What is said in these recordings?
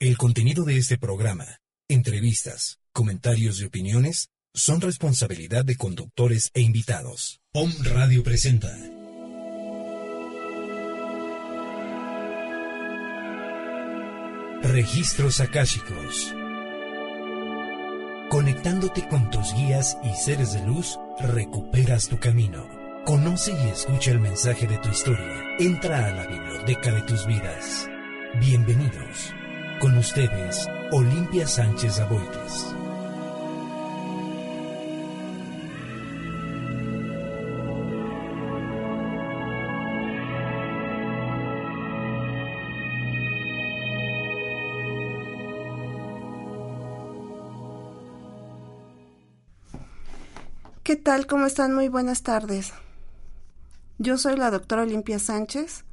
El contenido de este programa, entrevistas, comentarios y opiniones son responsabilidad de conductores e invitados. Om Radio presenta. Registros akáshicos. Conectándote con tus guías y seres de luz, recuperas tu camino. Conoce y escucha el mensaje de tu historia. Entra a la biblioteca de tus vidas. Bienvenidos. Con ustedes, Olimpia Sánchez Aboites. ¿Qué tal? ¿Cómo están? Muy buenas tardes. Yo soy la doctora Olimpia Sánchez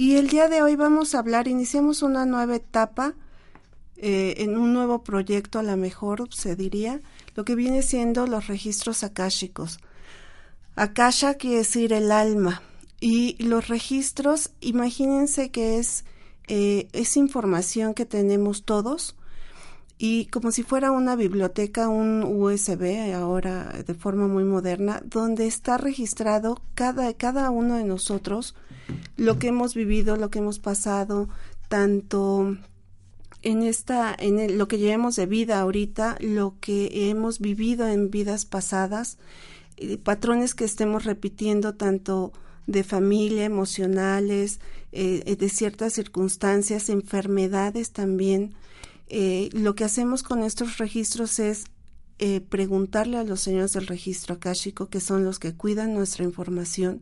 Y el día de hoy vamos a hablar, iniciamos una nueva etapa eh, en un nuevo proyecto, a lo mejor se diría, lo que viene siendo los registros akáshicos. Akasha quiere decir el alma y los registros, imagínense que es, eh, es información que tenemos todos y como si fuera una biblioteca, un USB ahora de forma muy moderna, donde está registrado cada, cada uno de nosotros lo que hemos vivido, lo que hemos pasado, tanto en esta, en lo que llevamos de vida ahorita, lo que hemos vivido en vidas pasadas, eh, patrones que estemos repitiendo tanto de familia, emocionales, eh, de ciertas circunstancias, enfermedades también. Eh, lo que hacemos con estos registros es preguntarle a los señores del registro akáshico, que son los que cuidan nuestra información,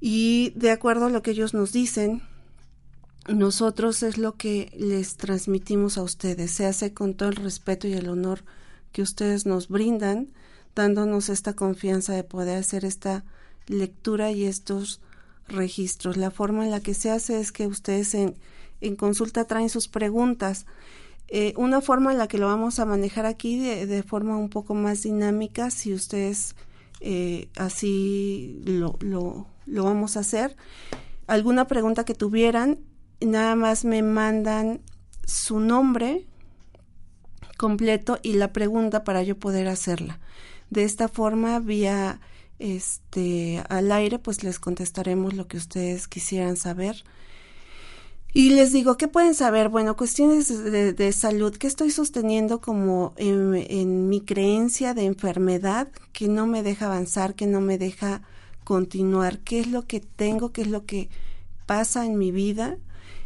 y de acuerdo a lo que ellos nos dicen, nosotros es lo que les transmitimos a ustedes. Se hace con todo el respeto y el honor que ustedes nos brindan, dándonos esta confianza de poder hacer esta lectura y estos registros. La forma en la que se hace es que ustedes en, en consulta traen sus preguntas. Eh, una forma en la que lo vamos a manejar aquí de, de forma un poco más dinámica, si ustedes eh, así lo, lo, lo vamos a hacer. Alguna pregunta que tuvieran, nada más me mandan su nombre completo y la pregunta para yo poder hacerla. De esta forma, vía este al aire, pues les contestaremos lo que ustedes quisieran saber. Y les digo, ¿qué pueden saber? Bueno, cuestiones de, salud, ¿qué estoy sosteniendo como en, mi creencia de enfermedad que no me deja avanzar, que no me deja continuar, qué es lo que tengo, qué es lo que pasa en mi vida.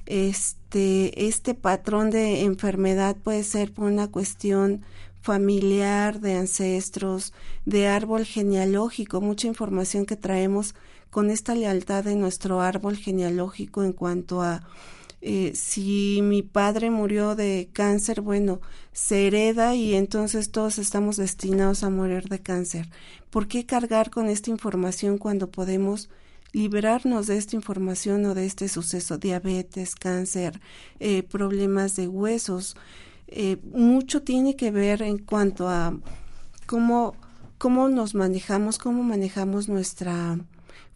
Este, este patrón de enfermedad puede ser por una cuestión familiar, de ancestros, de árbol genealógico, mucha información que traemos con esta lealtad de nuestro árbol genealógico en cuanto a eh, si mi padre murió de cáncer, bueno, se hereda y entonces todos estamos destinados a morir de cáncer. ¿Por qué cargar con esta información cuando podemos liberarnos de esta información o de este suceso? Diabetes, cáncer, eh, problemas de huesos. Eh, mucho tiene que ver en cuanto a cómo, cómo nos manejamos, cómo manejamos nuestra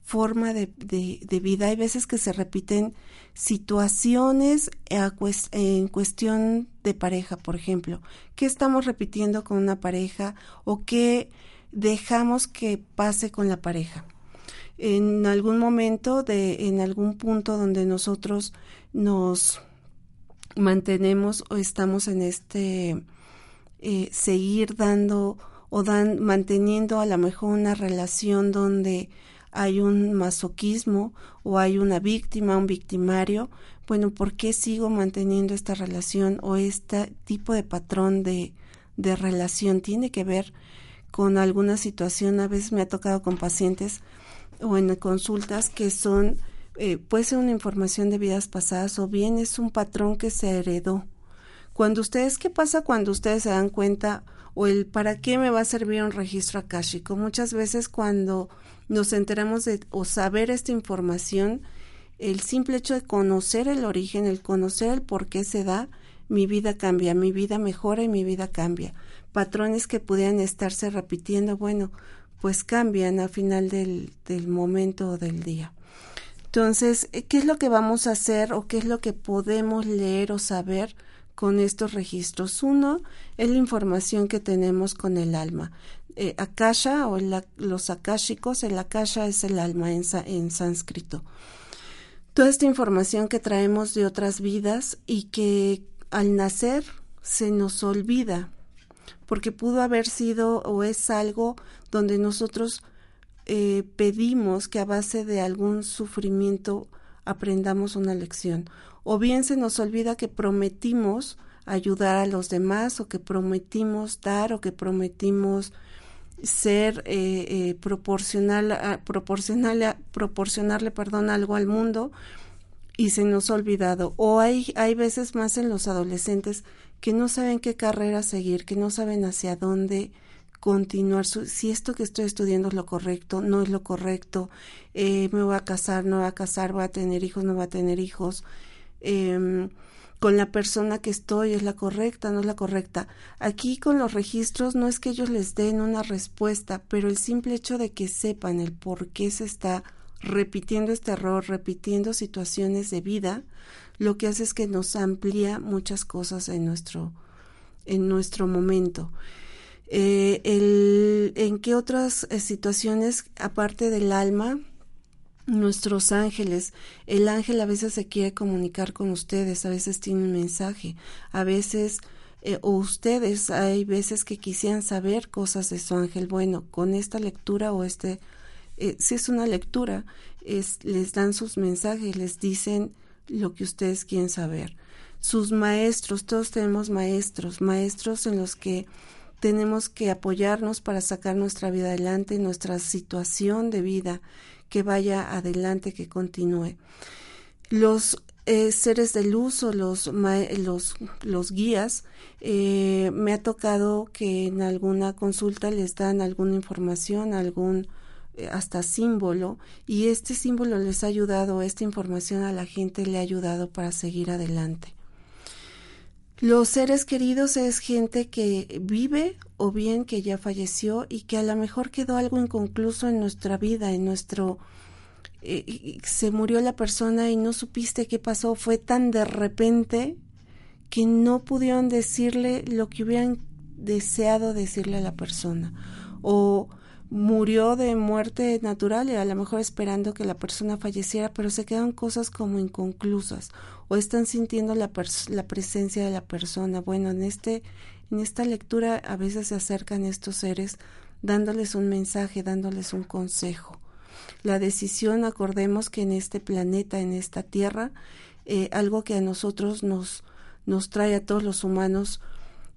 forma de, de, vida. Hay veces que se repiten situaciones en cuestión de pareja, por ejemplo. ¿Qué estamos repitiendo con una pareja o qué dejamos que pase con la pareja? En algún momento, de, en algún punto donde nosotros nos mantenemos o estamos en este eh, seguir dando o dan, manteniendo a lo mejor una relación donde hay un masoquismo o hay una víctima, un victimario, bueno, ¿por qué sigo manteniendo esta relación o este tipo de patrón de, de relación? Tiene que ver con alguna situación, a veces me ha tocado con pacientes o en consultas que son, eh, puede ser una información de vidas pasadas o bien es un patrón que se heredó. Cuando ustedes, ¿qué pasa cuando ustedes se dan cuenta o el para qué me va a servir un registro akáshico? Muchas veces cuando nos enteramos de o saber esta información, el simple hecho de conocer el origen, el conocer el por qué se da, mi vida cambia, mi vida mejora y mi vida cambia. Patrones que pudieran estarse repitiendo, bueno, pues cambian al final del, del momento o del día. Entonces, eh, ¿qué es lo que vamos a hacer o qué es lo que podemos leer o saber con estos registros? Uno es la información que tenemos con el alma. Eh, akasha o los akashicos, el akasha es el alma en, en sánscrito. Toda esta información que traemos de otras vidas y que al nacer se nos olvida, porque pudo haber sido o es algo donde nosotros eh, pedimos que a base de algún sufrimiento aprendamos una lección. O bien se nos olvida que prometimos ayudar a los demás o que prometimos dar o que prometimos ser eh, eh, proporcional, proporcional, proporcionarle perdón algo al mundo y se nos ha olvidado. O hay, hay veces más en los adolescentes que no saben qué carrera seguir, que no saben hacia dónde continuar, si esto que estoy estudiando es lo correcto, no es lo correcto, eh, me voy a casar, no voy a casar, voy a tener hijos, no voy a tener hijos, eh, con la persona que estoy es la correcta, no es la correcta. Aquí con los registros no es que ellos les den una respuesta, pero el simple hecho de que sepan el por qué se está repitiendo este error, repitiendo situaciones de vida, lo que hace es que nos amplía muchas cosas en nuestro, en nuestro momento. Eh, ¿En qué otras eh, situaciones, aparte del alma, nuestros ángeles, el ángel a veces se quiere comunicar con ustedes, a veces tiene un mensaje, a veces eh, o ustedes hay veces que quisieran saber cosas de su ángel. Bueno, con esta lectura o este, si es una lectura, es, les dan sus mensajes, les dicen lo que ustedes quieren saber. Sus maestros, todos tenemos maestros, maestros en los que tenemos que apoyarnos para sacar nuestra vida adelante, nuestra situación de vida que vaya adelante, que continúe. Los eh, seres de luz o los, los, los guías, eh, me ha tocado que en alguna consulta les dan alguna información, algún eh, hasta símbolo, y este símbolo les ha ayudado, esta información a la gente le ha ayudado para seguir adelante. Los seres queridos es gente que vive o bien que ya falleció y que a lo mejor quedó algo inconcluso en nuestra vida, en nuestro... Eh, se murió la persona y no supiste qué pasó, fue tan de repente que no pudieron decirle lo que hubieran deseado decirle a la persona. O murió de muerte natural a lo mejor esperando que la persona falleciera, pero se quedan cosas como inconclusas o están sintiendo la, la presencia de la persona. Bueno, en este en esta lectura a veces se acercan estos seres dándoles un mensaje, dándoles un consejo. La decisión, acordemos que en este planeta, en esta tierra, eh, algo que a nosotros nos, nos trae a todos los humanos,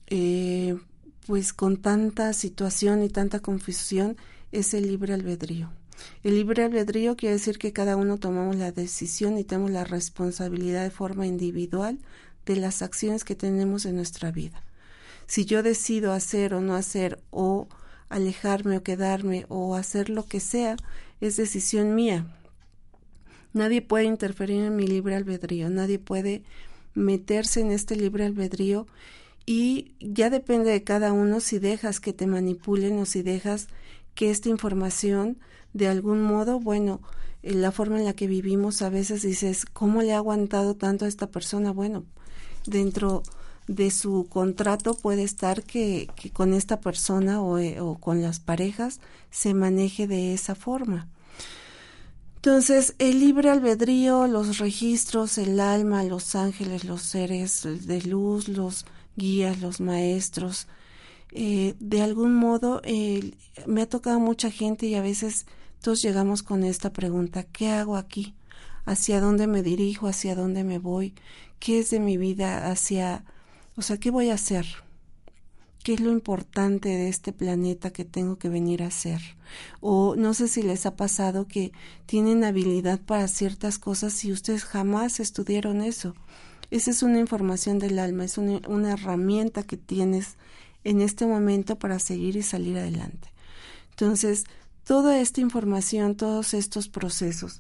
eh, pues con tanta situación y tanta confusión, es el libre albedrío. El libre albedrío quiere decir que cada uno tomamos la decisión y tenemos la responsabilidad de forma individual de las acciones que tenemos en nuestra vida. Si yo decido hacer o no hacer o alejarme o quedarme o hacer lo que sea, es decisión mía. Nadie puede interferir en mi libre albedrío, nadie puede meterse en este libre albedrío y ya depende de cada uno si dejas que te manipulen o si dejas que esta información de algún modo, bueno, en la forma en la que vivimos a veces dices, ¿cómo le ha aguantado tanto a esta persona? Bueno, dentro de su contrato puede estar que, con esta persona eh, o, con las parejas se maneje de esa forma. Entonces, el libre albedrío, los registros, el alma, los ángeles, los seres de luz, los guías, los maestros, eh, de algún modo me ha tocado mucha gente y a veces todos llegamos con esta pregunta, ¿qué hago aquí? ¿Hacia dónde me dirijo? ¿Hacia dónde me voy? ¿Qué es de mi vida? ¿Hacia o sea, ¿qué voy a hacer? ¿Qué es lo importante de este planeta que tengo que venir a hacer? O no sé si les ha pasado que tienen habilidad para ciertas cosas y ustedes jamás estudiaron eso. Esa es una información del alma, es una herramienta que tienes en este momento para seguir y salir adelante. Entonces, toda esta información, todos estos procesos,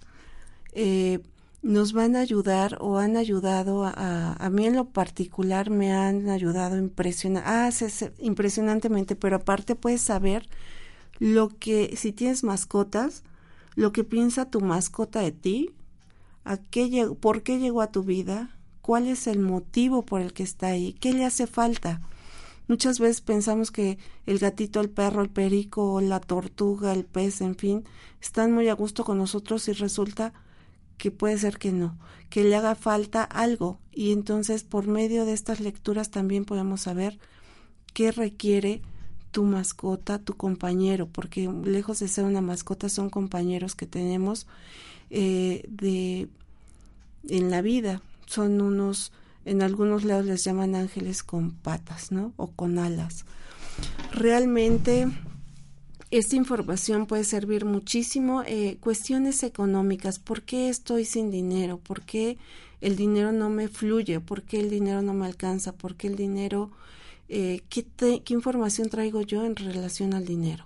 eh, nos van a ayudar o han ayudado a, a mí en lo particular me han ayudado impresiona, ah, impresionantemente, pero aparte puedes saber lo que, si tienes mascotas, lo que piensa tu mascota de ti, a qué, por qué llegó a tu vida, cuál es el motivo por el que está ahí, qué le hace falta. Muchas veces pensamos que el gatito, el perro, el perico, la tortuga, el pez, en fin, están muy a gusto con nosotros y resulta que puede ser que no, que le haga falta algo. Y entonces por medio de estas lecturas también podemos saber qué requiere tu mascota, tu compañero, porque lejos de ser una mascota son compañeros que tenemos eh, de en la vida, son unos, en algunos lados les llaman ángeles con patas, ¿no? O con alas. Realmente esta información puede servir muchísimo. Eh, cuestiones económicas, ¿por qué estoy sin dinero? ¿Por qué el dinero no me fluye? ¿Por qué el dinero no me alcanza? ¿Por qué el dinero... Eh, ¿qué, ¿Qué información traigo yo en relación al dinero?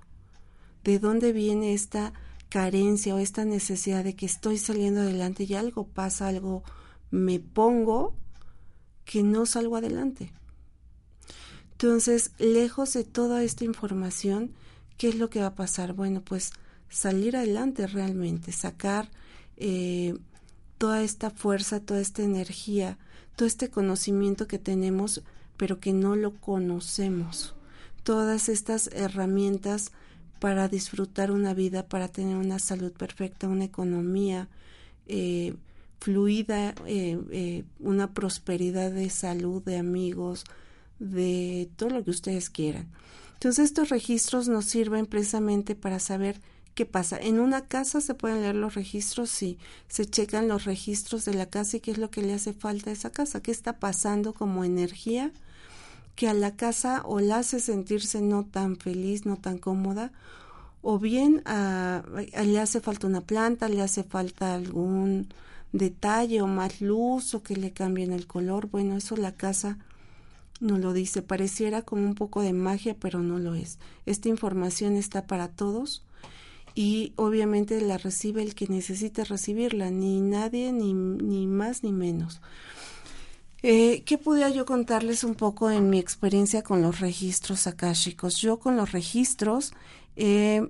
¿De dónde viene esta carencia o esta necesidad de que estoy saliendo adelante y algo pasa, algo me pongo que no salgo adelante? Entonces, lejos de toda esta información, ¿qué es lo que va a pasar? Bueno, pues salir adelante realmente, sacar eh, toda esta fuerza, toda esta energía, todo este conocimiento que tenemos, pero que no lo conocemos. Todas estas herramientas para disfrutar una vida, para tener una salud perfecta, una economía eh, fluida, eh, una prosperidad de salud, de amigos, de todo lo que ustedes quieran. Entonces estos registros nos sirven precisamente para saber qué pasa. En una casa se pueden leer los registros, sí, se checan los registros de la casa y qué es lo que le hace falta a esa casa, qué está pasando como energía que a la casa o la hace sentirse no tan feliz, no tan cómoda, o bien a, le hace falta una planta, le hace falta algún detalle o más luz o que le cambien el color. Bueno, eso la casa no lo dice. Pareciera como un poco de magia, pero no lo es. Esta información está para todos y obviamente la recibe el que necesite recibirla, ni nadie, ni, ni más ni menos. Eh, ¿Qué pudiera yo contarles un poco en mi experiencia con los registros akáshicos? Yo con los registros he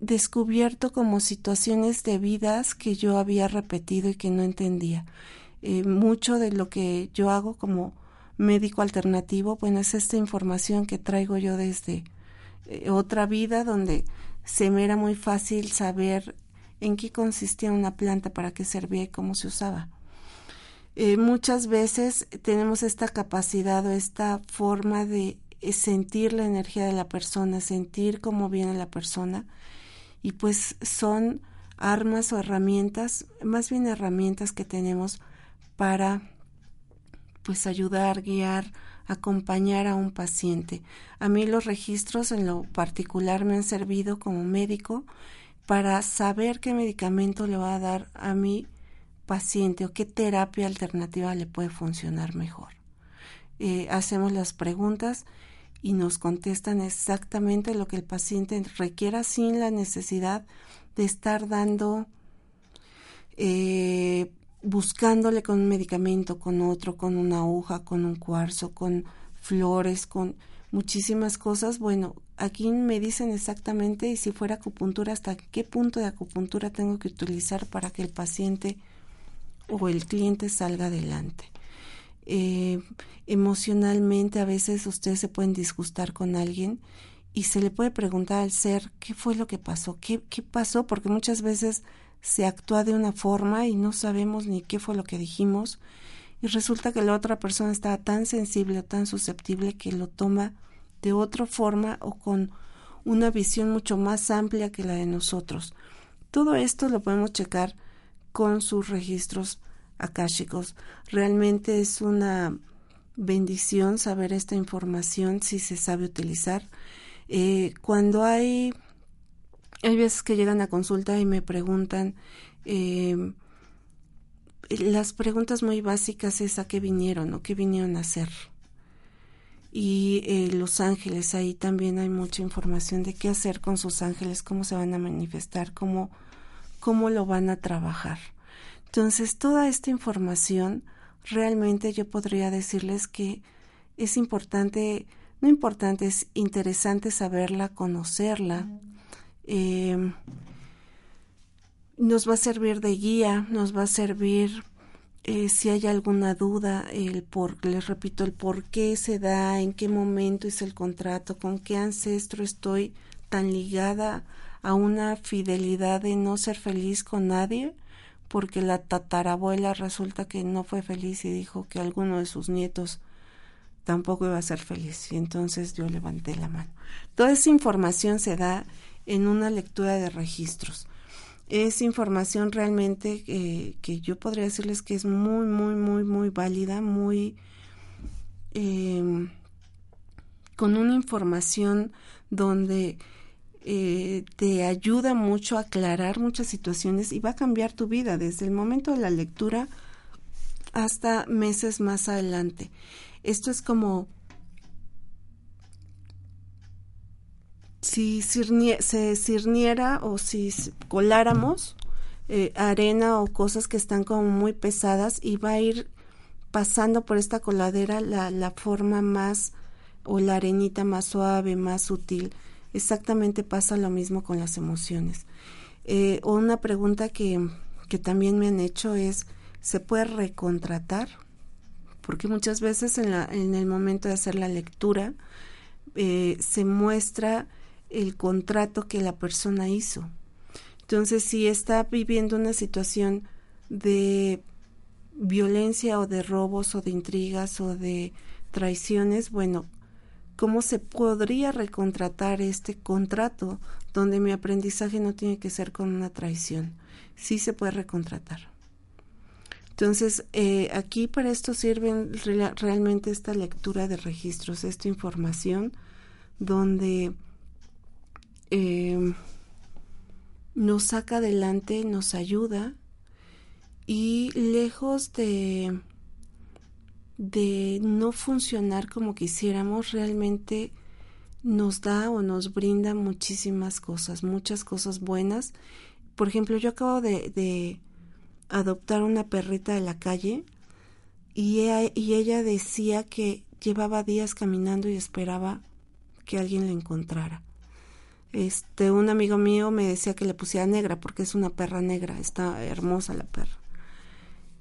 descubierto como situaciones de vidas que yo había repetido y que no entendía. Eh, mucho de lo que yo hago como médico alternativo, bueno, es esta información que traigo yo desde eh, otra vida donde se me era muy fácil saber en qué consistía una planta, para qué servía y cómo se usaba. Eh, muchas veces tenemos esta capacidad o esta forma de sentir la energía de la persona, sentir cómo viene la persona y pues son armas o herramientas, más bien herramientas que tenemos para pues ayudar, guiar, acompañar a un paciente. A mí los registros en lo particular me han servido como médico para saber qué medicamento le va a dar a mi paciente o qué terapia alternativa le puede funcionar mejor. Eh, hacemos las preguntas y nos contestan exactamente lo que el paciente requiera sin la necesidad de estar dando eh, buscándole con un medicamento, con otro, con una aguja, con un cuarzo, con flores, con muchísimas cosas. Bueno, aquí me dicen exactamente y si fuera acupuntura, hasta qué punto de acupuntura tengo que utilizar para que el paciente o el cliente salga adelante. Eh, emocionalmente a veces ustedes se pueden disgustar con alguien y se le puede preguntar al ser qué fue lo que pasó, qué, qué pasó, porque muchas veces se actúa de una forma y no sabemos ni qué fue lo que dijimos y resulta que la otra persona está tan sensible o tan susceptible que lo toma de otra forma o con una visión mucho más amplia que la de nosotros. Todo esto lo podemos checar con sus registros akáshicos. Realmente es una bendición saber esta información si se sabe utilizar. Eh, cuando hay hay veces que llegan a consulta y me preguntan, eh, las preguntas muy básicas es a qué vinieron o qué vinieron a hacer. Y eh, los ángeles, ahí también hay mucha información de qué hacer con sus ángeles, cómo se van a manifestar, cómo, cómo lo van a trabajar. Entonces, toda esta información, realmente yo podría decirles que es importante, no importante, es interesante saberla, conocerla. Eh, nos va a servir de guía, nos va a servir eh, si hay alguna duda, el por, les repito, el por qué se da, en qué momento es el contrato, con qué ancestro estoy tan ligada a una fidelidad de no ser feliz con nadie, porque la tatarabuela resulta que no fue feliz y dijo que alguno de sus nietos tampoco iba a ser feliz. Y entonces yo levanté la mano. Toda esa información se da en una lectura de registros. Es información realmente eh, que yo podría decirles que es muy, muy, muy, muy válida, muy... Em, con una información donde eh, te ayuda mucho a aclarar muchas situaciones y va a cambiar tu vida desde el momento de la lectura hasta meses más adelante. Esto es como si se cirniera o si coláramos eh, arena o cosas que están como muy pesadas y va a ir pasando por esta coladera la, la forma más o la arenita más suave, más sutil exactamente pasa lo mismo con las emociones. Eh, una pregunta que, que también me han hecho es, ¿se puede recontratar? Porque muchas veces en, la, en el momento de hacer la lectura eh, se muestra el contrato que la persona hizo. Entonces, si está viviendo una situación de violencia o de robos o de intrigas o de traiciones, bueno, cómo se podría recontratar este contrato donde mi aprendizaje no tiene que ser con una traición. Sí se puede recontratar. Entonces, eh, aquí para esto sirve realmente esta lectura de registros, esta información donde eh, nos saca adelante, nos ayuda y lejos de de no funcionar como quisiéramos, realmente nos da o nos brinda muchísimas cosas, muchas cosas buenas. Por ejemplo, yo acabo de, adoptar una perrita de la calle y ella, y ella decía que llevaba días caminando y esperaba que alguien la encontrara. Este, un amigo mío me decía que le pusiera negra porque es una perra negra, está hermosa la perra.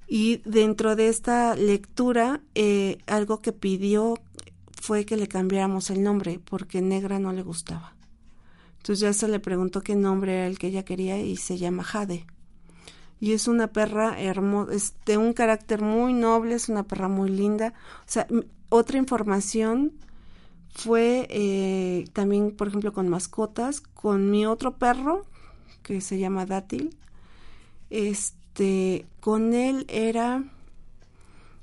Y dentro de esta lectura, eh, algo que pidió fue que le cambiáramos el nombre, porque negra no le gustaba. Entonces ya se le preguntó qué nombre era el que ella quería y se llama Jade. Y es una perra hermosa, es de un carácter muy noble, es una perra muy linda. O sea, otra información fue eh, también, por ejemplo, con mascotas, con mi otro perro, que se llama Dátil. Este, este, con él era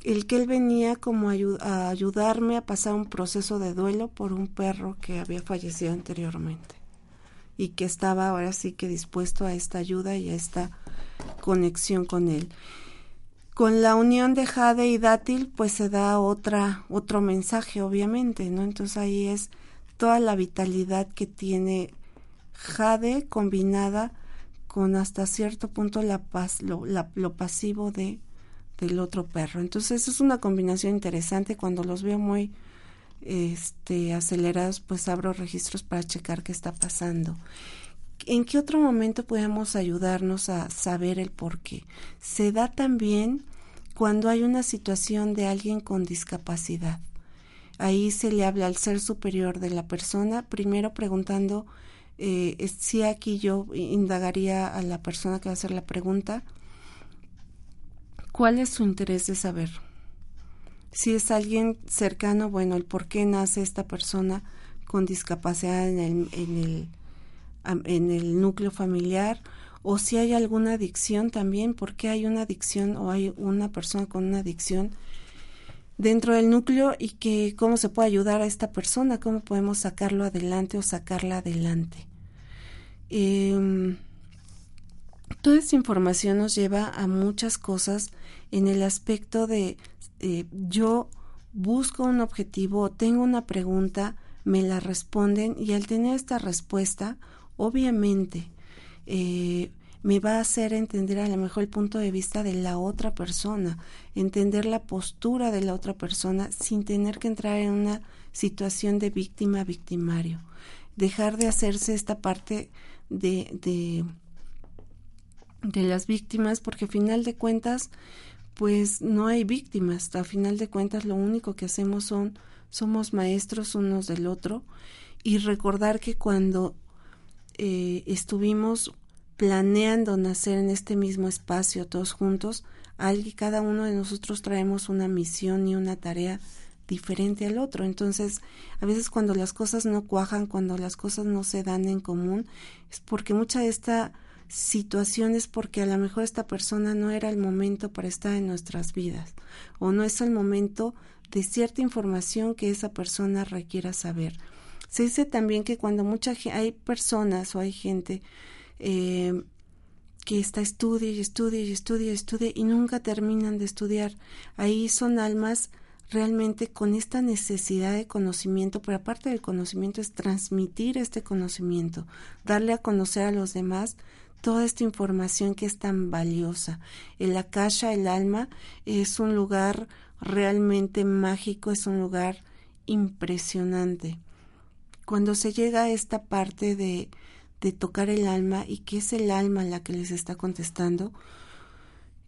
el que él venía como a ayudarme a pasar un proceso de duelo por un perro que había fallecido anteriormente y que estaba ahora sí que dispuesto a esta ayuda y a esta conexión con él. Con la unión de Jade y Dátil, pues se da otra, otro mensaje, obviamente, ¿no? Entonces ahí es toda la vitalidad que tiene Jade combinada con hasta cierto punto la paz, lo, lo pasivo de del otro perro. Entonces es una combinación interesante. Cuando los veo muy este, acelerados, pues abro registros para checar qué está pasando. ¿En qué otro momento podemos ayudarnos a saber el por qué? Se da también cuando hay una situación de alguien con discapacidad. Ahí se le habla al ser superior de la persona, primero preguntando eh, si aquí yo indagaría a la persona que va a hacer la pregunta, ¿cuál es su interés de saber? Si es alguien cercano, bueno, el por qué nace esta persona con discapacidad en el, en el, en el núcleo familiar, o si hay alguna adicción también, por qué hay una adicción o hay una persona con una adicción dentro del núcleo y que cómo se puede ayudar a esta persona, cómo podemos sacarlo adelante o sacarla adelante. Em, toda esta información nos lleva a muchas cosas en el aspecto de eh, yo busco un objetivo, tengo una pregunta, me la responden y al tener esta respuesta, obviamente, eh, me va a hacer entender a lo mejor el punto de vista de la otra persona, entender la postura de la otra persona sin tener que entrar en una situación de víctima-victimario. Dejar de hacerse esta parte de, de, de las víctimas, porque a final de cuentas, pues no hay víctimas, a final de cuentas lo único que hacemos son, somos maestros unos del otro, y recordar que cuando eh, estuvimos planeando nacer en este mismo espacio todos juntos, cada uno de nosotros traemos una misión y una tarea diferente al otro. Entonces, a veces cuando las cosas no cuajan, cuando las cosas no se dan en común, es porque mucha de esta situación es porque a lo mejor esta persona no era el momento para estar en nuestras vidas o no es el momento de cierta información que esa persona requiera saber. Se dice también que cuando mucha hay personas o hay gente eh, que está estudia y estudia y estudia y estudia y nunca terminan de estudiar. Ahí son almas realmente con esta necesidad de conocimiento, pero aparte del conocimiento es transmitir este conocimiento, darle a conocer a los demás toda esta información que es tan valiosa. El Akasha, el alma, es un lugar realmente mágico, es un lugar impresionante. Cuando se llega a esta parte de, de tocar el alma y que es el alma la que les está contestando,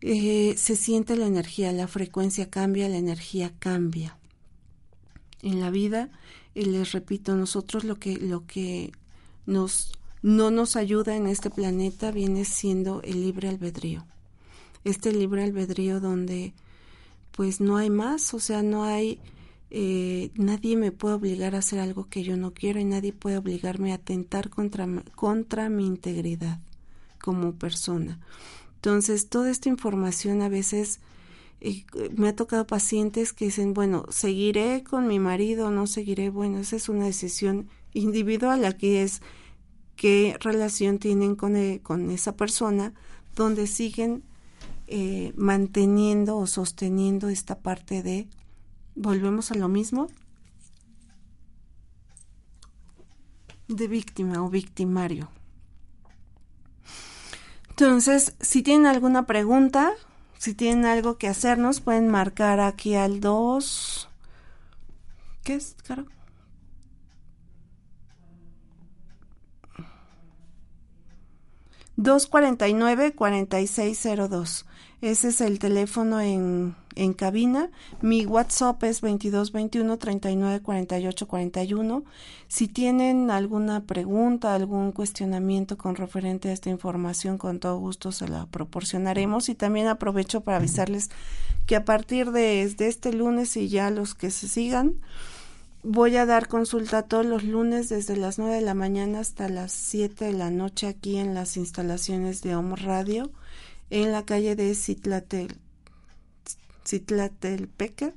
eh, se siente la energía, la frecuencia cambia, la energía cambia. En la vida, y les repito, nosotros lo que, lo que nos, no nos ayuda en este planeta viene siendo el libre albedrío. Este libre albedrío donde pues no hay más, o sea, no hay, eh, nadie me puede obligar a hacer algo que yo no quiero y nadie puede obligarme a atentar contra, contra mi integridad como persona. Entonces, toda esta información a veces eh, me ha tocado pacientes que dicen, bueno, seguiré con mi marido, no seguiré, bueno, esa es una decisión individual, aquí es qué relación tienen con, e, con esa persona, donde siguen eh, manteniendo o sosteniendo esta parte de, volvemos a lo mismo, de víctima o victimario. Entonces, si tienen alguna pregunta, si tienen algo que hacernos, pueden marcar aquí al 2. ¿Qué es, Caro? 249-4602. Ese es el teléfono en, en cabina. Mi WhatsApp es 2221-394841. Si tienen alguna pregunta, algún cuestionamiento con referente a esta información, con todo gusto se la proporcionaremos. Y también aprovecho para avisarles que a partir de, de este lunes y ya los que se sigan, voy a dar consulta todos los lunes desde las 9 de la mañana hasta las 7 de la noche aquí en las instalaciones de Homo Radio en la calle de Citlatel, Citlatelpeque,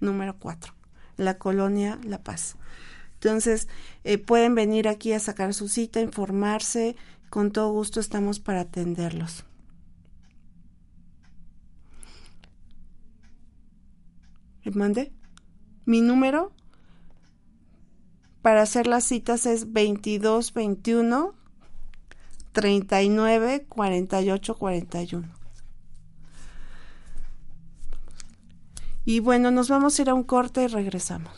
número 4, la colonia La Paz. Entonces, eh, pueden venir aquí a sacar su cita, informarse, con todo gusto estamos para atenderlos. ¿Me mande? Mi número para hacer las citas es 2221 39 48 41. Y bueno, nos vamos a ir a un corte y regresamos.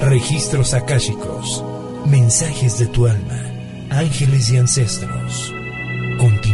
Registros akáshicos, mensajes de tu alma, ángeles y ancestros. Continuemos.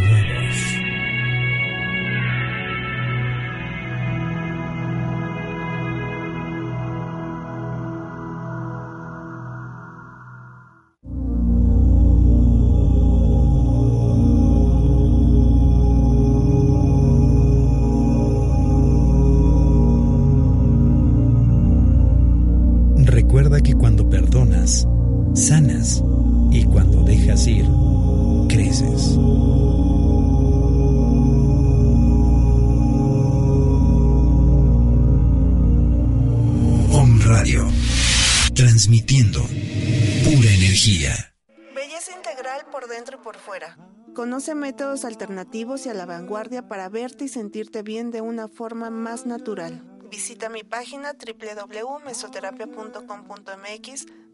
Conoce métodos alternativos y a la vanguardia para verte y sentirte bien de una forma más natural. Visita mi página www.mesoterapia.com.mx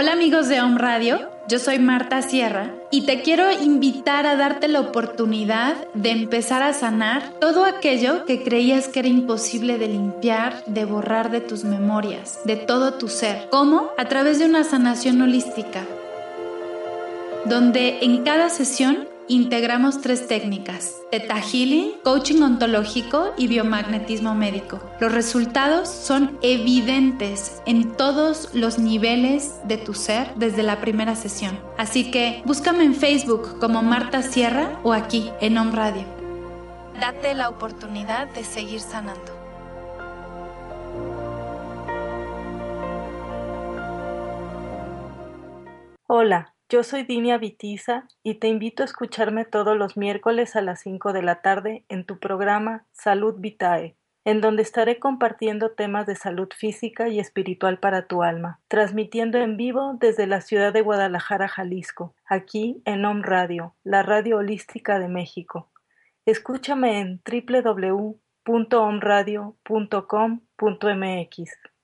Hola amigos de Home Radio, yo soy Marta Sierra y te quiero invitar a darte la oportunidad de empezar a sanar todo aquello que creías que era imposible de limpiar, de borrar de tus memorias, de todo tu ser. ¿Cómo? A través de una sanación holística, donde en cada sesión integramos tres técnicas, Theta Healing, Coaching Ontológico y Biomagnetismo Médico. Los resultados son evidentes en todos los niveles de tu ser desde la primera sesión. Así que búscame en Facebook como Marta Sierra o aquí en Home Radio. Date la oportunidad de seguir sanando. Hola. Yo soy Dinia Vitiza y te invito a escucharme todos los miércoles a las 5 de la tarde en tu programa Salud Vitae, en donde estaré compartiendo temas de salud física y espiritual para tu alma, transmitiendo en vivo desde la ciudad de Guadalajara, Jalisco, aquí en Home Radio, la radio holística de México. Escúchame en www.omradio.com.mx.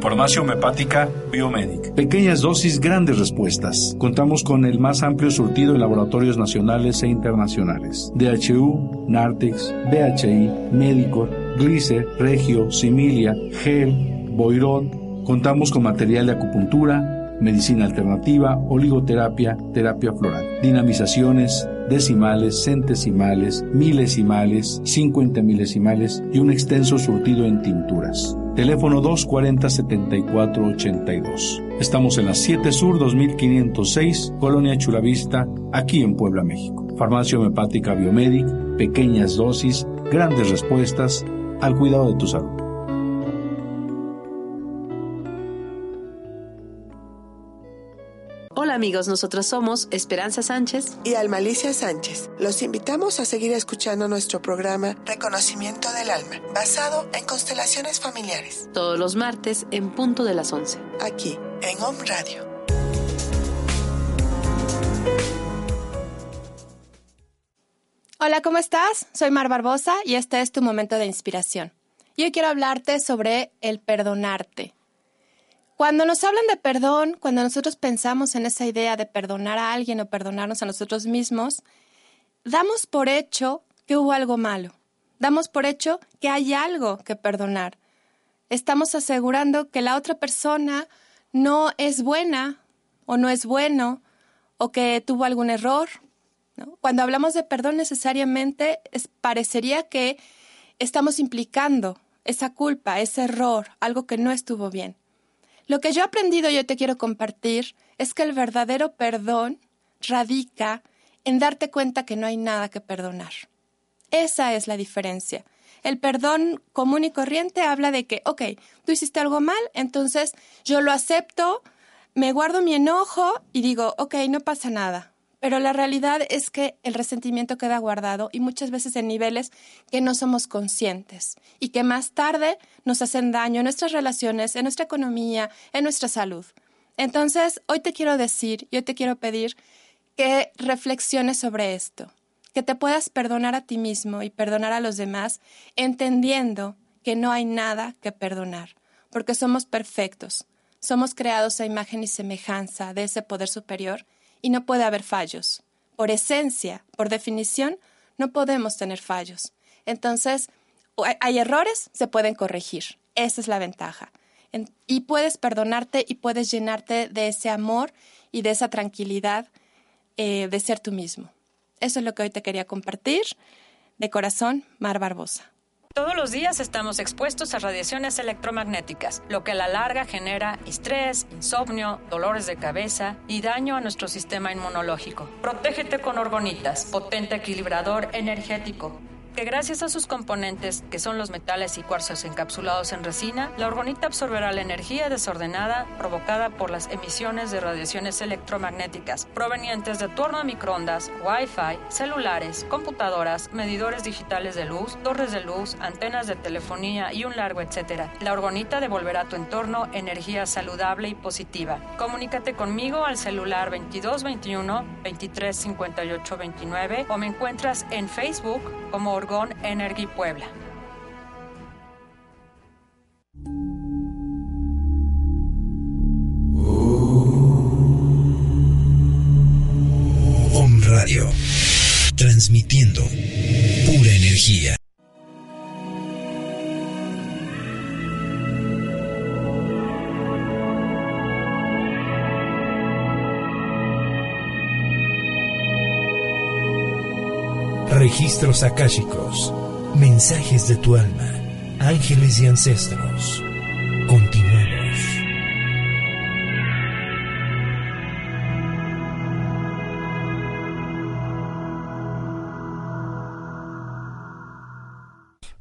Farmacia homeopática Biomedic. Pequeñas dosis, grandes respuestas. Contamos con el más amplio surtido en laboratorios nacionales e internacionales. DHU, Nartex, BHI, Medicor, Glicer, Regio, Similia, Gel, Boirot. Contamos con material de acupuntura, medicina alternativa, oligoterapia, terapia floral, dinamizaciones, decimales, centesimales, milesimales, cincuenta milesimales y un extenso surtido en tinturas. Teléfono 240-7482. Estamos en la 7 Sur 2506, Colonia Chulavista, aquí en Puebla, México. Farmacia homeopática Biomedic, pequeñas dosis, grandes respuestas al cuidado de tu salud. Hola amigos, nosotros somos Esperanza Sánchez y Almalicia Sánchez. Los invitamos a seguir escuchando nuestro programa Reconocimiento del Alma, basado en constelaciones familiares. Todos los martes en punto de las 11. Aquí, en Home Radio. Hola, ¿cómo estás? Soy Mar Barbosa y este es tu momento de inspiración. Y hoy quiero hablarte sobre el perdonarte. Cuando nos hablan de perdón, cuando nosotros pensamos en esa idea de perdonar a alguien o perdonarnos a nosotros mismos, damos por hecho que hubo algo malo. Damos por hecho que hay algo que perdonar. Estamos asegurando que la otra persona no es buena o no es bueno o que tuvo algún error. Cuando hablamos de perdón necesariamente parecería que estamos implicando esa culpa, ese error, algo que no estuvo bien. Lo que yo he aprendido y yo te quiero compartir es que el verdadero perdón radica en darte cuenta que no hay nada que perdonar. Esa es la diferencia. El perdón común y corriente habla de que, ok, tú hiciste algo mal, entonces yo lo acepto, me guardo mi enojo y digo, ok, no pasa nada. Pero la realidad es que el resentimiento queda guardado y muchas veces en niveles que no somos conscientes y que más tarde nos hacen daño en nuestras relaciones, en nuestra economía, en nuestra salud. Entonces, hoy te quiero decir, yo te quiero pedir que reflexiones sobre esto, que te puedas perdonar a ti mismo y perdonar a los demás, entendiendo que no hay nada que perdonar, porque somos perfectos, somos creados a imagen y semejanza de ese poder superior y no puede haber fallos. Por esencia, por definición, no podemos tener fallos. Entonces, hay errores, se pueden corregir. Esa es la ventaja. y puedes perdonarte y puedes llenarte de ese amor y de esa tranquilidad eh, de ser tú mismo. Eso es lo que hoy te quería compartir. De corazón, Mar Barbosa. Todos los días estamos expuestos a radiaciones electromagnéticas, lo que a la larga genera estrés, insomnio, dolores de cabeza y daño a nuestro sistema inmunológico. Protégete con orgonitas, potente equilibrador energético que gracias a sus componentes, que son los metales y cuarzos encapsulados en resina, la orgonita absorberá la energía desordenada provocada por las emisiones de radiaciones electromagnéticas provenientes de torno a microondas, Wi-Fi, celulares, computadoras, medidores digitales de luz, torres de luz, antenas de telefonía y un largo etcétera. La orgonita devolverá a tu entorno energía saludable y positiva. Comunícate conmigo al celular 2221 235829 o me encuentras en Facebook como Orgón Energy Puebla. Om Radio, transmitiendo pura energía. Registros akáshicos, mensajes de tu alma, ángeles y ancestros. Continuemos.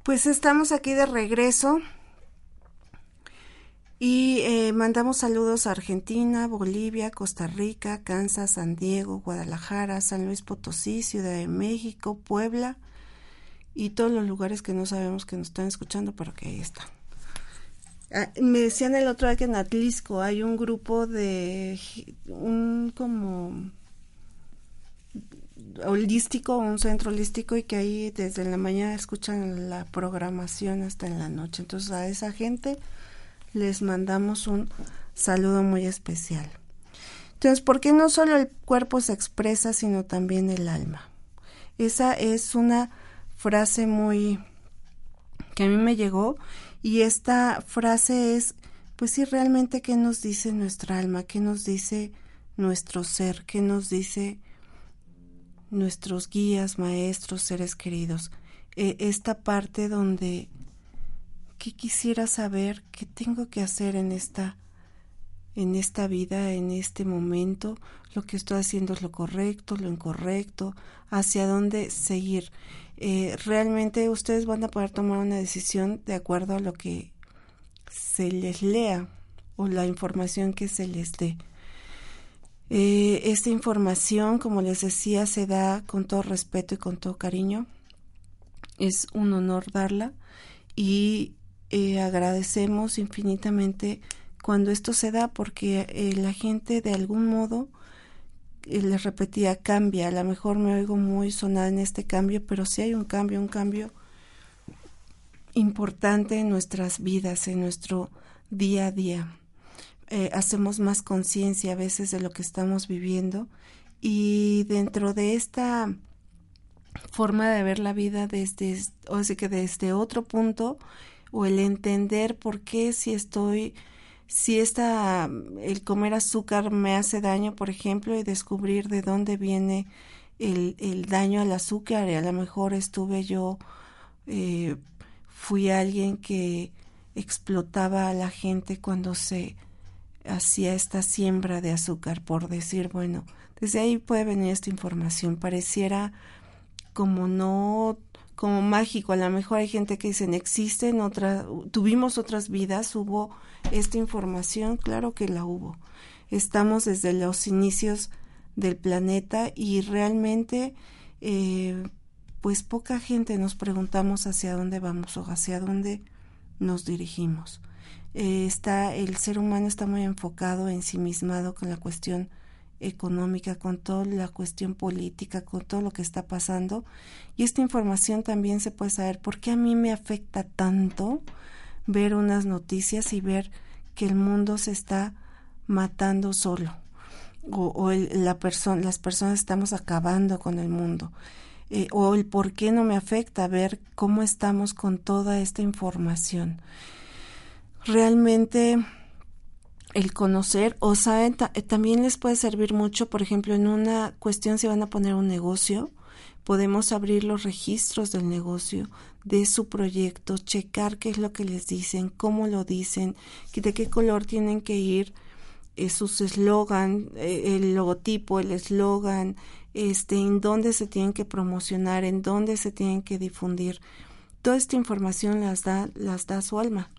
Pues estamos aquí de regreso y eh, mandamos saludos a Argentina, Bolivia, Costa Rica, Kansas, San Diego, Guadalajara, San Luis Potosí, Ciudad de México, Puebla y todos los lugares que no sabemos que nos están escuchando, pero que ahí están. Ah, me decían el otro día que en Atlisco hay un grupo de un como holístico, un centro holístico y que ahí desde la mañana escuchan la programación hasta en la noche. Entonces a esa gente les mandamos un saludo muy especial. Entonces, ¿por qué no solo el cuerpo se expresa, sino también el alma? Esa es una frase muy que a mí me llegó y esta frase es, pues sí, realmente qué nos dice nuestra alma, qué nos dice nuestro ser, qué nos dice nuestros guías, maestros, seres queridos. Eh, esta parte donde qué quisiera saber, qué tengo que hacer en esta en esta vida, en este momento, lo que estoy haciendo es lo correcto, lo incorrecto, hacia dónde seguir. Eh, realmente ustedes van a poder tomar una decisión de acuerdo a lo que se les lea o la información que se les dé. Eh, esta información, como les decía, se da con todo respeto y con todo cariño. Es un honor darla y eh, agradecemos infinitamente cuando esto se da porque eh, la gente de algún modo, eh, les repetía, cambia. A lo mejor me oigo muy sonada en este cambio, pero sí hay un cambio, un cambio importante en nuestras vidas, en nuestro día a día. hacemos más conciencia a veces de lo que estamos viviendo y dentro de esta forma de ver la vida desde, o sea que desde otro punto, o el entender por qué si estoy si esta el comer azúcar me hace daño, por ejemplo, y descubrir de dónde viene el, el daño al azúcar, y a lo mejor estuve yo eh, fui alguien que explotaba a la gente cuando se hacía esta siembra de azúcar, por decir, bueno, desde ahí puede venir esta información. Pareciera como no como mágico. A lo mejor hay gente que dicen existen otras, tuvimos otras vidas, hubo esta información, claro que la hubo. Estamos desde los inicios del planeta y realmente, eh, pues poca gente nos preguntamos hacia dónde vamos o hacia dónde nos dirigimos. Eh, está el ser humano está muy enfocado, ensimismado con la cuestión económica, con toda la cuestión política, con todo lo que está pasando. Y esta información también se puede saber por qué a mí me afecta tanto ver unas noticias y ver que el mundo se está matando solo o, la persona, las personas estamos acabando con el mundo. Eh, o el por qué no me afecta ver cómo estamos con toda esta información. Realmente el conocer o saben, eh, también les puede servir mucho, por ejemplo, en una cuestión si van a poner un negocio, podemos abrir los registros del negocio, de su proyecto, checar qué es lo que les dicen, cómo lo dicen, de qué color tienen que ir eh, sus eslogan, eh, el logotipo, el eslogan, este, en dónde se tienen que promocionar, en dónde se tienen que difundir. Toda esta información las da, las da su alma,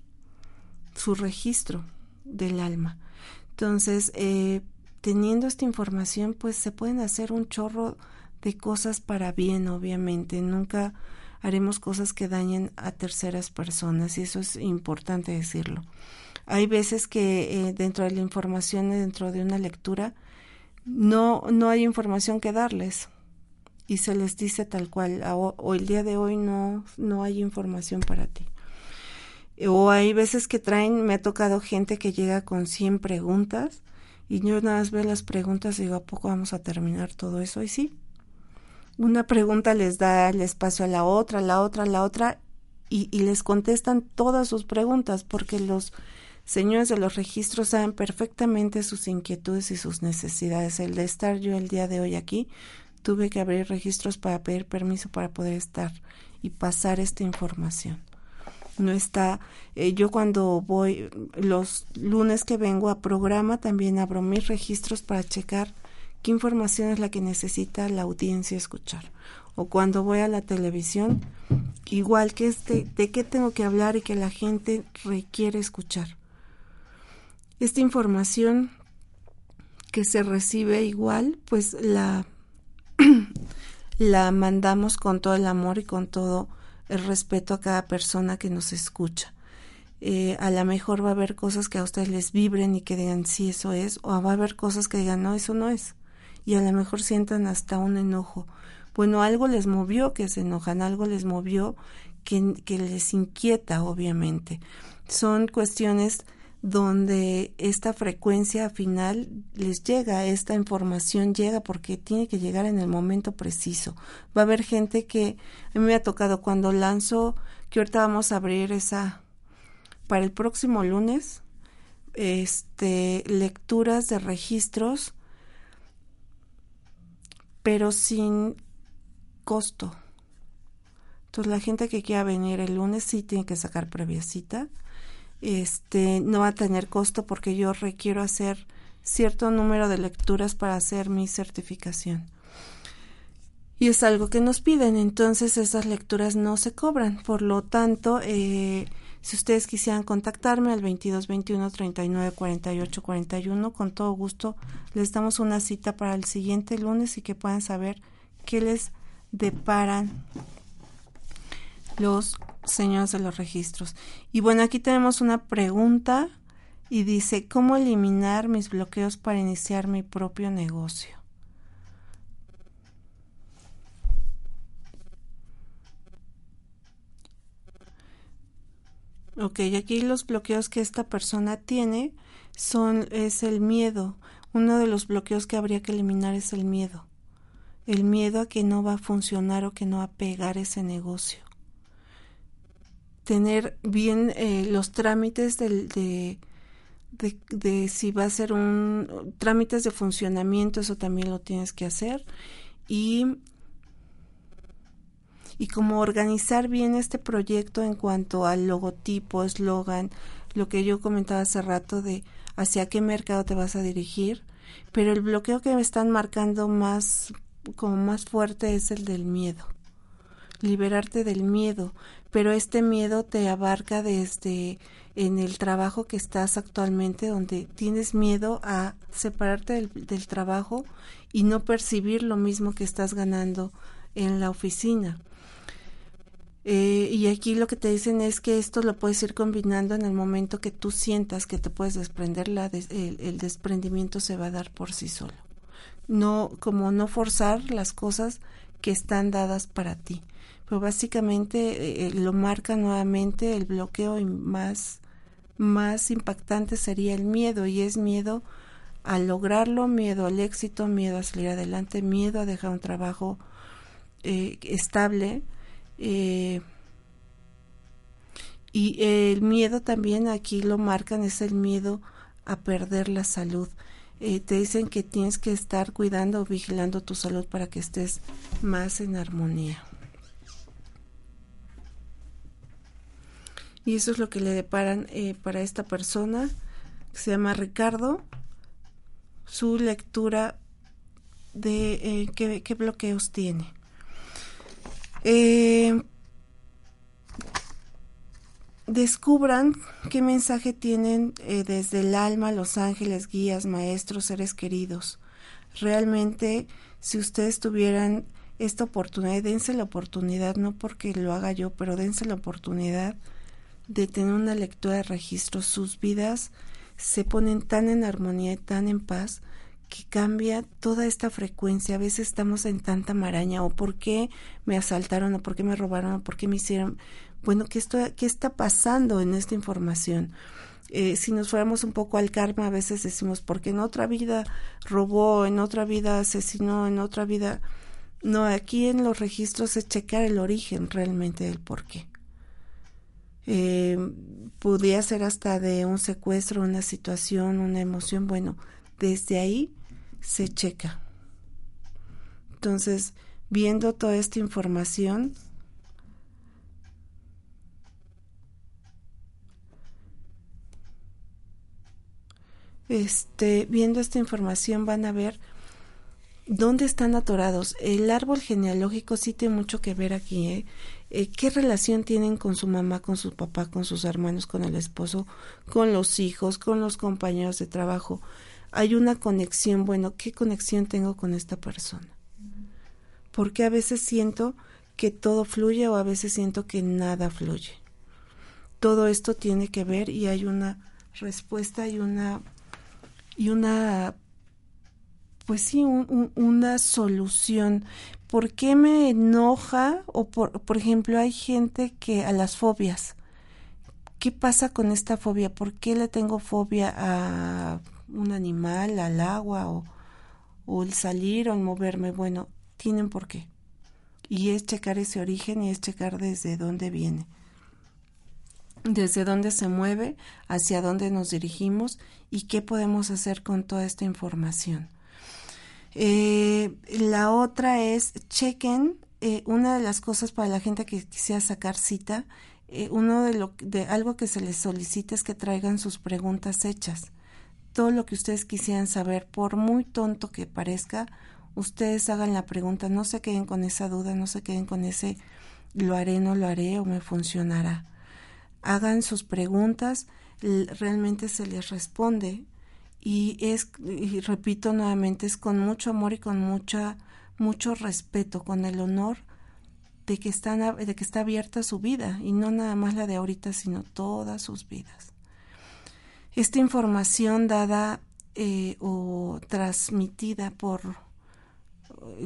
su registro del alma. Entonces, eh, teniendo esta información, pues se pueden hacer un chorro de cosas para bien, obviamente. Nunca haremos cosas que dañen a terceras personas y eso es importante decirlo. Hay veces que eh, dentro de la información, dentro de una lectura, no, no hay información que darles y se les dice tal cual, o, el día de hoy no, no hay información para ti. O hay veces que traen, me ha tocado gente que llega con 100 preguntas y yo nada más veo las preguntas y digo, ¿a poco vamos a terminar todo eso? Y sí, una pregunta les da el espacio a la otra, a la otra, a la otra y, y les contestan todas sus preguntas porque los señores de los registros saben perfectamente sus inquietudes y sus necesidades. El de estar yo el día de hoy aquí, tuve que abrir registros para pedir permiso para poder estar y pasar esta información. No está, eh, yo cuando voy los lunes que vengo a programa también abro mis registros para checar qué información es la que necesita la audiencia escuchar. O cuando voy a la televisión, igual que este, de qué tengo que hablar y que la gente requiere escuchar esta información que se recibe igual, pues la, la mandamos con todo el amor y con todo el respeto a cada persona que nos escucha. Eh, a lo mejor va a haber cosas que a ustedes les vibren y que digan sí, eso es, o va a haber cosas que digan no, eso no es. Y a lo mejor sientan hasta un enojo. Bueno, algo les movió que se enojan, algo les movió que, que les inquieta, obviamente. Son cuestiones donde esta frecuencia final les llega, esta información llega porque tiene que llegar en el momento preciso. Va a haber gente que a mí me ha tocado cuando lanzo, que ahorita vamos a abrir esa para el próximo lunes, este lecturas de registros, pero sin costo. Entonces la gente que quiera venir el lunes sí tiene que sacar previa cita este no va a tener costo porque yo requiero hacer cierto número de lecturas para hacer mi certificación. Y es algo que nos piden, entonces esas lecturas no se cobran. Por lo tanto, eh, si ustedes quisieran contactarme al 22 21 39 48 41, con todo gusto les damos una cita para el siguiente lunes y que puedan saber qué les deparan los señores de los registros. Y bueno, aquí tenemos una pregunta y dice, ¿cómo eliminar mis bloqueos para iniciar mi propio negocio? Ok, aquí los bloqueos que esta persona tiene son es el miedo. Uno de los bloqueos que habría que eliminar es el miedo. El miedo a que no va a funcionar o que no va a pegar ese negocio tener bien eh, los trámites del, de, de, si va a ser un trámites de funcionamiento, eso también lo tienes que hacer. Y, y como organizar bien este proyecto en cuanto al logotipo, eslogan, lo que yo comentaba hace rato de hacia qué mercado te vas a dirigir, pero el bloqueo que me están marcando más como más fuerte es el del miedo liberarte del miedo, pero este miedo te abarca desde en el trabajo que estás actualmente, donde tienes miedo a separarte del, trabajo y no percibir lo mismo que estás ganando en la oficina. Eh, y aquí lo que te dicen es que esto lo puedes ir combinando en el momento que tú sientas que te puedes desprender, el, el, desprendimiento se va a dar por sí solo. No, como no forzar las cosas que están dadas para ti pero básicamente eh, lo marca nuevamente el bloqueo y más, más impactante sería el miedo y es miedo a lograrlo, miedo al éxito, miedo a salir adelante, miedo a dejar un trabajo eh, estable. Eh, y el miedo también aquí lo marcan, es el miedo a perder la salud. te dicen que tienes que estar cuidando o vigilando tu salud para que estés más en armonía. Y eso es lo que le deparan eh, para esta persona, que se llama Ricardo. Su lectura de eh, qué, qué, bloqueos tiene. Eh, descubran qué mensaje tienen eh, desde el alma, los ángeles, guías, maestros, seres queridos. Realmente, si ustedes tuvieran esta oportunidad, dense la oportunidad, no porque lo haga yo, pero dense la oportunidad de tener una lectura de registros. Sus vidas se ponen tan en armonía y tan en paz que cambia toda esta frecuencia. A veces estamos en tanta maraña, o por qué me asaltaron, o por qué me robaron, o por qué me hicieron bueno, ¿qué, qué está pasando en esta información? Eh, si nos fuéramos un poco al karma, a veces decimos, porque en otra vida robó, en otra vida asesinó, en otra vida... No, aquí en los registros es checar el origen realmente del por qué. Eh, ser hasta de un secuestro, una situación, una emoción. Bueno, desde ahí se checa. Entonces, viendo toda esta información, este, viendo esta información van a ver dónde están atorados. El árbol genealógico sí tiene mucho que ver aquí. ¿eh? ¿Eh? qué relación tienen con su mamá, con su papá, con sus hermanos, con el esposo, con los hijos, con los compañeros de trabajo? Hay una conexión. Bueno, ¿qué conexión tengo con esta persona? Porque a veces siento que todo fluye o a veces siento que nada fluye. Todo esto tiene que ver y hay una respuesta y una y una, pues sí, una solución. ¿Por qué me enoja? O por, por ejemplo, hay gente que a las fobias. ¿Qué pasa con esta fobia? ¿Por qué le tengo fobia a un animal, al agua o, o el salir o el moverme? Bueno, tienen por qué. Y es checar ese origen y es checar desde dónde viene desde dónde se mueve, hacia dónde nos dirigimos y qué podemos hacer con toda esta información. Eh, la otra es chequen eh, una de las cosas para la gente que quisiera sacar cita, eh, uno de lo de algo que se les solicita es que traigan sus preguntas hechas. Todo lo que ustedes quisieran saber, por muy tonto que parezca, ustedes hagan la pregunta, no se queden con esa duda, no se queden con ese lo haré, no lo haré o me funcionará hagan sus preguntas, realmente se les responde y es y repito nuevamente es con mucho amor y con mucha mucho respeto, con el honor de que están de que está abierta su vida y no nada más la de ahorita, sino todas sus vidas. Esta información dada eh, o transmitida por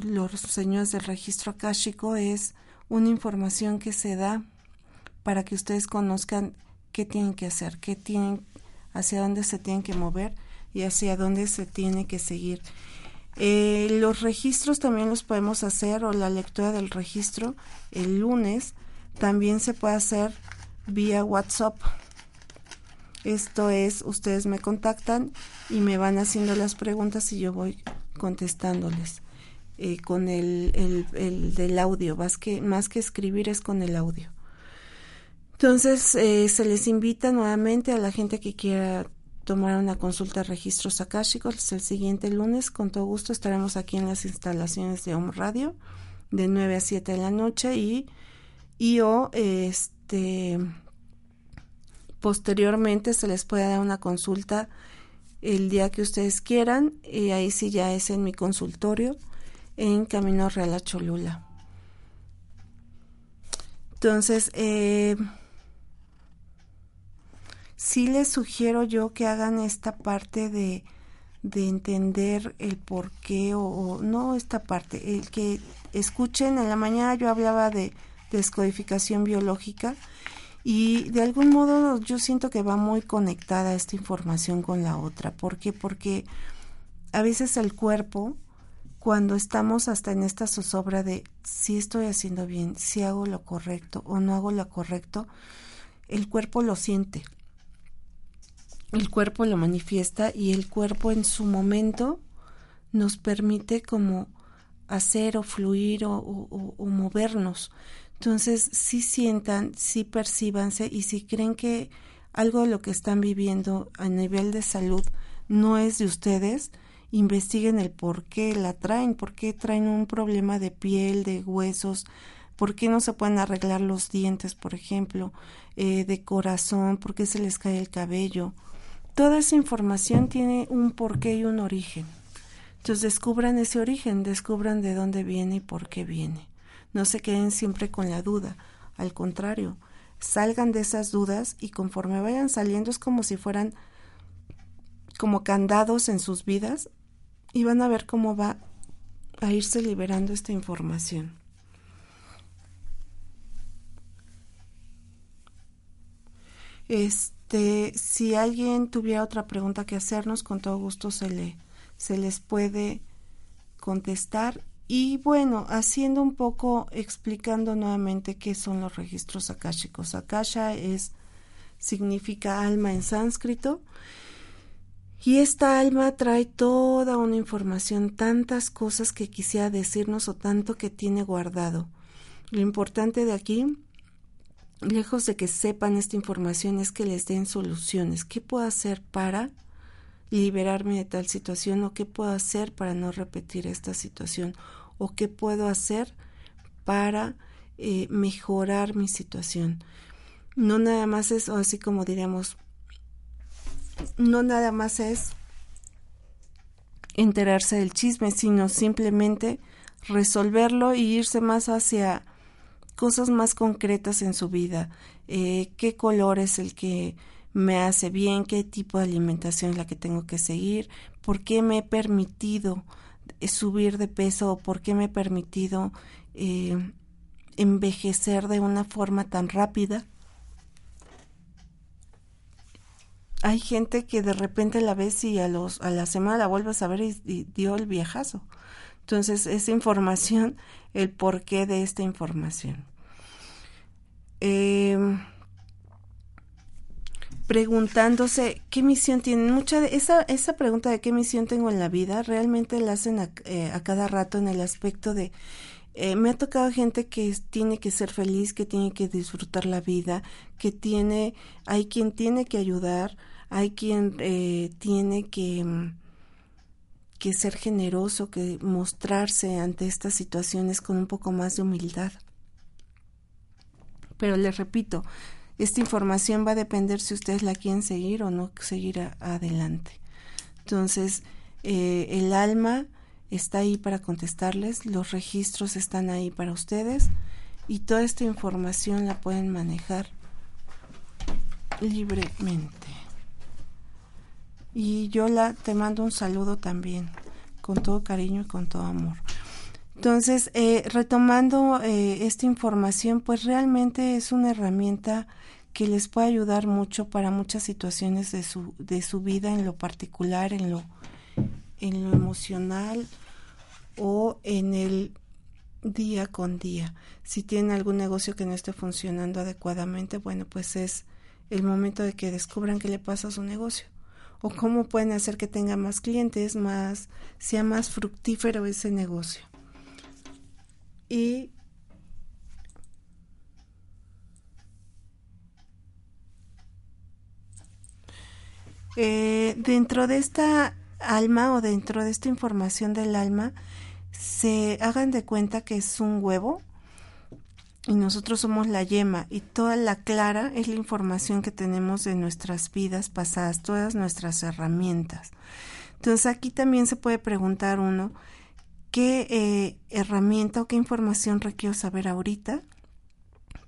los señores del registro akáshico es una información que se da para que ustedes conozcan qué tienen que hacer, qué tienen, hacia dónde se tienen que mover y hacia dónde se tiene que seguir. Eh, los registros también los podemos hacer o la lectura del registro el lunes también se puede hacer vía WhatsApp. Esto es, ustedes me contactan y me van haciendo las preguntas y yo voy contestándoles eh, con el, el, el, del audio. Más que, más que escribir es con el audio. Entonces, eh, se les invita nuevamente a la gente que quiera tomar una consulta de registros akáshicos el siguiente lunes. Con todo gusto estaremos aquí en las instalaciones de Home Radio de 9 a 7 de la noche y, y o este posteriormente se les puede dar una consulta el día que ustedes quieran y ahí sí ya es en mi consultorio en Camino Real a Cholula. Entonces, eh, sí les sugiero yo que hagan esta parte de, de entender el por qué o, no esta parte, el que escuchen en la mañana yo hablaba de descodificación biológica y de algún modo yo siento que va muy conectada esta información con la otra. ¿Por qué? Porque a veces el cuerpo, cuando estamos hasta en esta zozobra de si estoy haciendo bien, si hago lo correcto o no hago lo correcto, el cuerpo lo siente el cuerpo lo manifiesta y el cuerpo en su momento nos permite como hacer o fluir o, movernos. Entonces, si sientan, si percíbanse y si creen que algo de lo que están viviendo a nivel de salud no es de ustedes, investiguen el por qué la traen, por qué traen un problema de piel, de huesos, por qué no se pueden arreglar los dientes, por ejemplo, eh, de corazón, por qué se les cae el cabello. Toda esa información tiene un porqué y un origen. Entonces descubran ese origen, descubran de dónde viene y por qué viene. No se queden siempre con la duda, al contrario, salgan de esas dudas y conforme vayan saliendo es como si fueran como candados en sus vidas y van a ver cómo va a irse liberando esta información. Este, si alguien tuviera otra pregunta que hacernos, con todo gusto se le se les puede contestar y bueno, haciendo un poco, explicando nuevamente qué son los registros akáshicos. Akasha es significa alma en sánscrito y esta alma trae toda una información, tantas cosas que quisiera decirnos o tanto que tiene guardado. Lo importante de aquí, lejos de que sepan esta información, es que les den soluciones. ¿Qué puedo hacer para liberarme de tal situación o qué puedo hacer para no repetir esta situación o qué puedo hacer para eh, mejorar mi situación. No nada más es, o así como diríamos, no nada más es enterarse del chisme, sino simplemente resolverlo y irse más hacia cosas más concretas en su vida. Eh, ¿Qué color es el que me hace bien, qué tipo de alimentación es la que tengo que seguir, por qué me he permitido eh, subir de peso o por qué me he permitido eh, envejecer de una forma tan rápida. Hay gente que de repente la ves y a, los, a la semana la vuelves a ver y, dio el viejazo. Entonces, esa información, el porqué de esta información. Eh, preguntándose qué misión tienen. Mucha de esa, esa pregunta de qué misión tengo en la vida realmente la hacen a, eh, cada rato en el aspecto de eh, me ha tocado gente que tiene que ser feliz, que tiene que disfrutar la vida, que tiene, hay quien tiene que ayudar, hay quien eh, tiene que, mm, que ser generoso, que mostrarse ante estas situaciones con un poco más de humildad. Pero les repito, esta información va a depender si ustedes la quieren seguir o no seguir adelante. Entonces, eh, el alma está ahí para contestarles, los registros están ahí para ustedes y toda esta información la pueden manejar libremente. Y yo la te mando un saludo también, con todo cariño y con todo amor. Entonces, eh, retomando eh, esta información, pues realmente es una herramienta que les puede ayudar mucho para muchas situaciones de su, de su vida, en lo particular, en lo, en lo emocional o en el día con día. Si tienen algún negocio que no esté funcionando adecuadamente, bueno, pues es el momento de que descubran qué le pasa a su negocio o cómo pueden hacer que tenga más clientes, más sea más fructífero ese negocio. Y eh, dentro de esta alma o dentro de esta información del alma se hagan de cuenta que es un huevo y nosotros somos la yema y toda la clara es la información que tenemos de nuestras vidas pasadas, todas nuestras herramientas. Entonces aquí también se puede preguntar uno, qué eh, herramienta o qué información requiero saber ahorita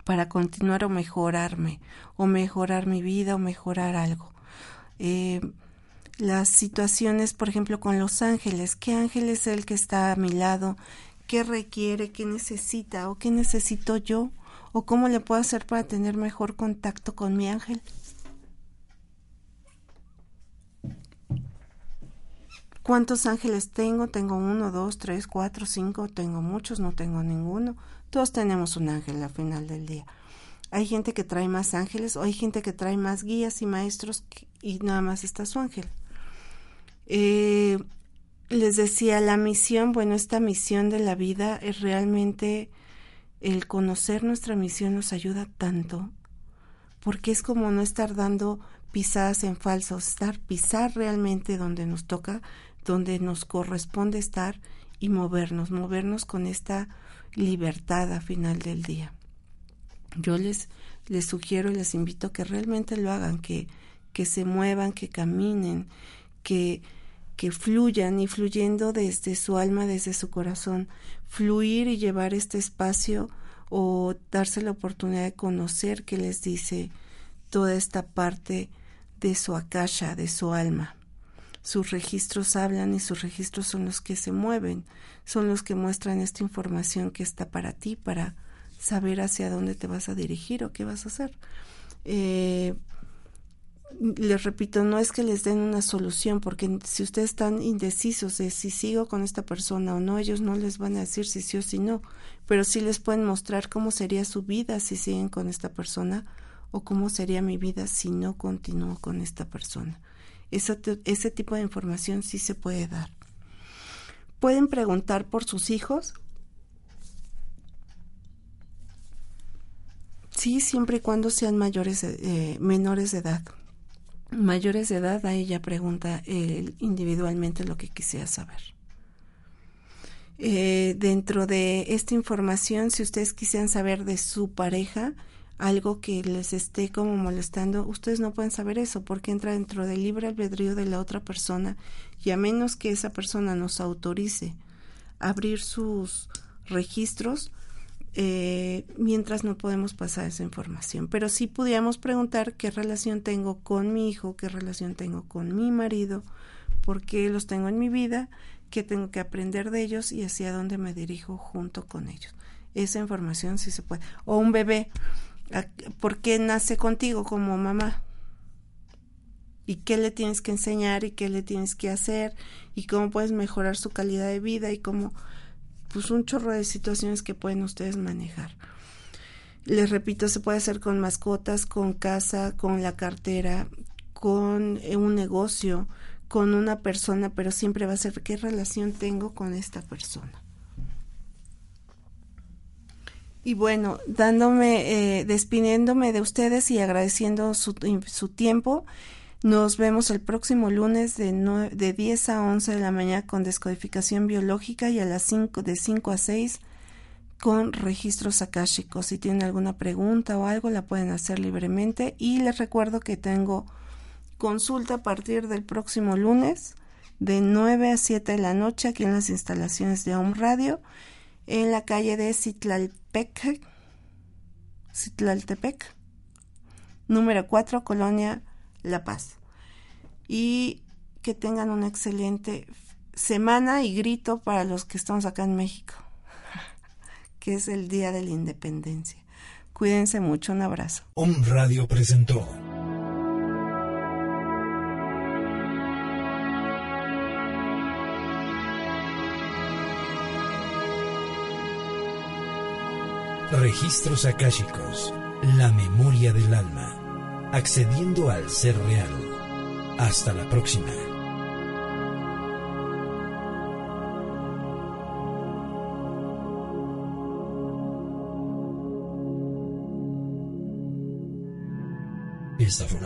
para continuar o mejorarme, o mejorar mi vida, o mejorar algo. Eh, las situaciones, por ejemplo, con los ángeles, ¿qué ángel es el que está a mi lado? ¿Qué requiere? ¿Qué necesita? ¿O qué necesito yo? ¿O cómo le puedo hacer para tener mejor contacto con mi ángel? ¿Cuántos ángeles tengo? Tengo uno, dos, tres, cuatro, cinco, tengo muchos, no tengo ninguno. Todos tenemos un ángel al final del día. Hay gente que trae más ángeles o hay gente que trae más guías y maestros y nada más está su ángel. Eh, les decía, la misión, bueno, esta misión de la vida es realmente el conocer nuestra misión nos ayuda tanto, porque es como no estar dando pisadas en falso, estar pisar realmente donde nos toca donde nos corresponde estar y movernos, movernos con esta libertad a final del día. Yo les, les sugiero y les invito que realmente lo hagan, que, que se muevan, que caminen, que, que fluyan y fluyendo desde su alma, desde su corazón, fluir y llevar este espacio o darse la oportunidad de conocer qué les dice toda esta parte de su akasha, de su alma. Sus registros hablan y sus registros son los que se mueven, son los que muestran esta información que está para ti, para saber hacia dónde te vas a dirigir o qué vas a hacer. Eh, les repito, no es que les den una solución, porque si ustedes están indecisos de si sigo con esta persona o no, ellos no les van a decir si sí o si no, pero sí les pueden mostrar cómo sería su vida si siguen con esta persona o cómo sería mi vida si no continúo con esta persona. Ese, ese tipo de información sí se puede dar. Pueden preguntar por sus hijos. Sí, siempre y cuando sean mayores, eh, menores de edad. Mayores de edad, ahí ya pregunta eh, individualmente lo que quisiera saber. Eh, dentro de esta información, si ustedes quisieran saber de su pareja, algo que les esté como molestando, ustedes no pueden saber eso porque entra dentro del libre albedrío de la otra persona y a menos que esa persona nos autorice a abrir sus registros, eh, mientras no podemos pasar esa información. Pero sí pudiéramos preguntar qué relación tengo con mi hijo, qué relación tengo con mi marido, por qué los tengo en mi vida, qué tengo que aprender de ellos y hacia dónde me dirijo junto con ellos. Esa información sí se puede. O un bebé, ¿por qué nace contigo como mamá? ¿Y qué le tienes que enseñar y qué le tienes que hacer? ¿Y cómo puedes mejorar su calidad de vida? Y cómo, pues un chorro de situaciones que pueden ustedes manejar. Les repito, se puede hacer con mascotas, con casa, con la cartera, con eh, un negocio, con una persona, pero siempre va a ser qué relación tengo con esta persona. Y bueno, dándome, eh, despidiéndome de ustedes y agradeciendo su, su, tiempo, nos vemos el próximo lunes de, de 10 a 11 de la mañana con descodificación biológica y a las 5, de 5 a 6 con registros akáshicos. Si tienen alguna pregunta o algo, la pueden hacer libremente. Y les recuerdo que tengo consulta a partir del próximo lunes de 9 a 7 de la noche aquí en las instalaciones de Home Radio en la calle de Citlaltepec, Citlaltepec, número 4, Colonia La Paz. Y que tengan una excelente semana y grito para los que estamos acá en México, que es el Día de la Independencia. Cuídense mucho, un abrazo. Om Radio presentó. Registros akáshicos, la memoria del alma, accediendo al ser real. Hasta la próxima. Esta fue